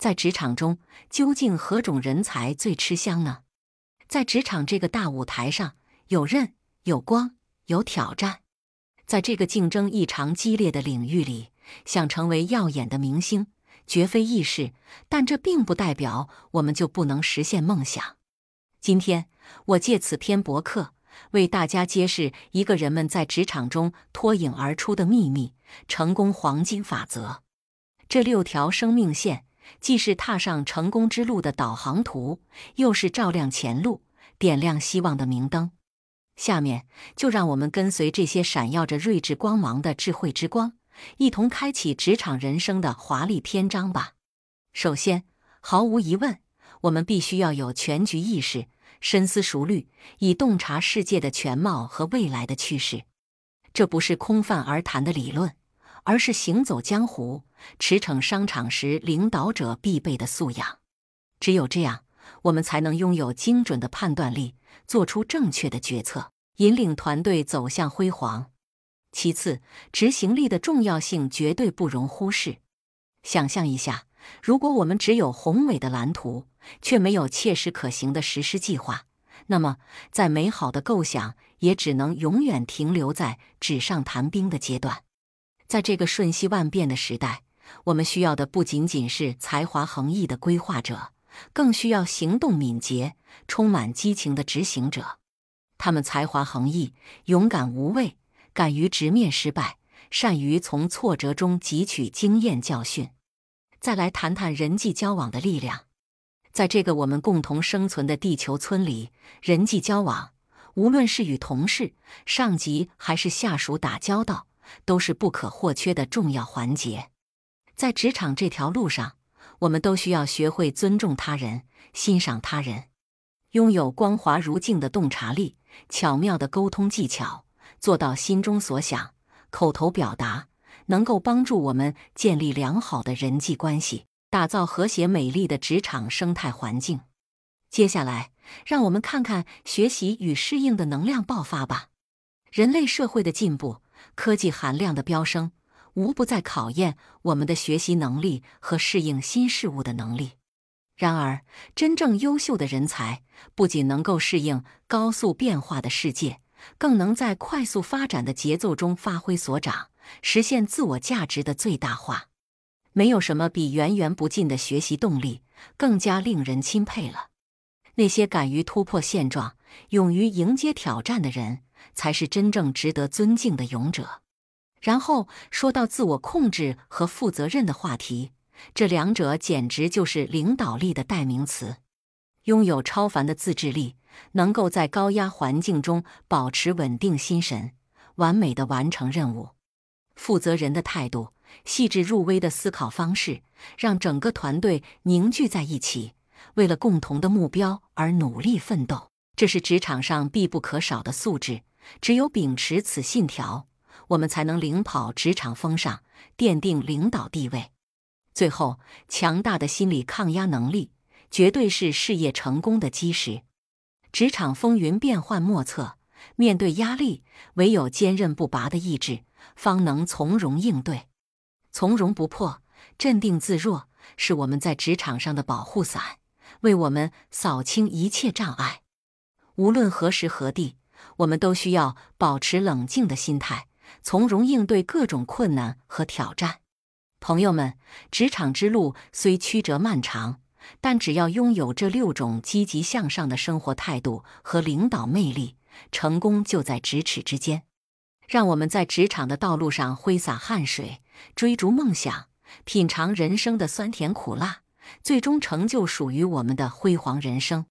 在职场中，究竟何种人才最吃香呢？在职场这个大舞台上，有刃、有光、有挑战。在这个竞争异常激烈的领域里，想成为耀眼的明星，绝非易事。但这并不代表我们就不能实现梦想。今天，我借此篇博客，为大家揭示一个人们在职场中脱颖而出的秘密——成功黄金法则。这六条生命线。既是踏上成功之路的导航图，又是照亮前路、点亮希望的明灯。下面就让我们跟随这些闪耀着睿智光芒的智慧之光，一同开启职场人生的华丽篇章吧。首先，毫无疑问，我们必须要有全局意识，深思熟虑，以洞察世界的全貌和未来的趋势。这不是空泛而谈的理论。而是行走江湖、驰骋商场时领导者必备的素养。只有这样，我们才能拥有精准的判断力，做出正确的决策，引领团队走向辉煌。其次，执行力的重要性绝对不容忽视。想象一下，如果我们只有宏伟的蓝图，却没有切实可行的实施计划，那么再美好的构想也只能永远停留在纸上谈兵的阶段。在这个瞬息万变的时代，我们需要的不仅仅是才华横溢的规划者，更需要行动敏捷、充满激情的执行者。他们才华横溢，勇敢无畏，敢于直面失败，善于从挫折中汲取经验教训。再来谈谈人际交往的力量。在这个我们共同生存的地球村里，人际交往，无论是与同事、上级还是下属打交道。都是不可或缺的重要环节，在职场这条路上，我们都需要学会尊重他人、欣赏他人，拥有光滑如镜的洞察力、巧妙的沟通技巧，做到心中所想，口头表达，能够帮助我们建立良好的人际关系，打造和谐美丽的职场生态环境。接下来，让我们看看学习与适应的能量爆发吧。人类社会的进步。科技含量的飙升，无不在考验我们的学习能力和适应新事物的能力。然而，真正优秀的人才不仅能够适应高速变化的世界，更能在快速发展的节奏中发挥所长，实现自我价值的最大化。没有什么比源源不尽的学习动力更加令人钦佩了。那些敢于突破现状、勇于迎接挑战的人。才是真正值得尊敬的勇者。然后说到自我控制和负责任的话题，这两者简直就是领导力的代名词。拥有超凡的自制力，能够在高压环境中保持稳定心神，完美的完成任务。负责人的态度，细致入微的思考方式，让整个团队凝聚在一起，为了共同的目标而努力奋斗。这是职场上必不可少的素质。只有秉持此信条，我们才能领跑职场风尚，奠定领导地位。最后，强大的心理抗压能力绝对是事业成功的基石。职场风云变幻莫测，面对压力，唯有坚韧不拔的意志，方能从容应对。从容不迫，镇定自若，是我们在职场上的保护伞，为我们扫清一切障碍。无论何时何地。我们都需要保持冷静的心态，从容应对各种困难和挑战。朋友们，职场之路虽曲折漫长，但只要拥有这六种积极向上的生活态度和领导魅力，成功就在咫尺之间。让我们在职场的道路上挥洒汗水，追逐梦想，品尝人生的酸甜苦辣，最终成就属于我们的辉煌人生。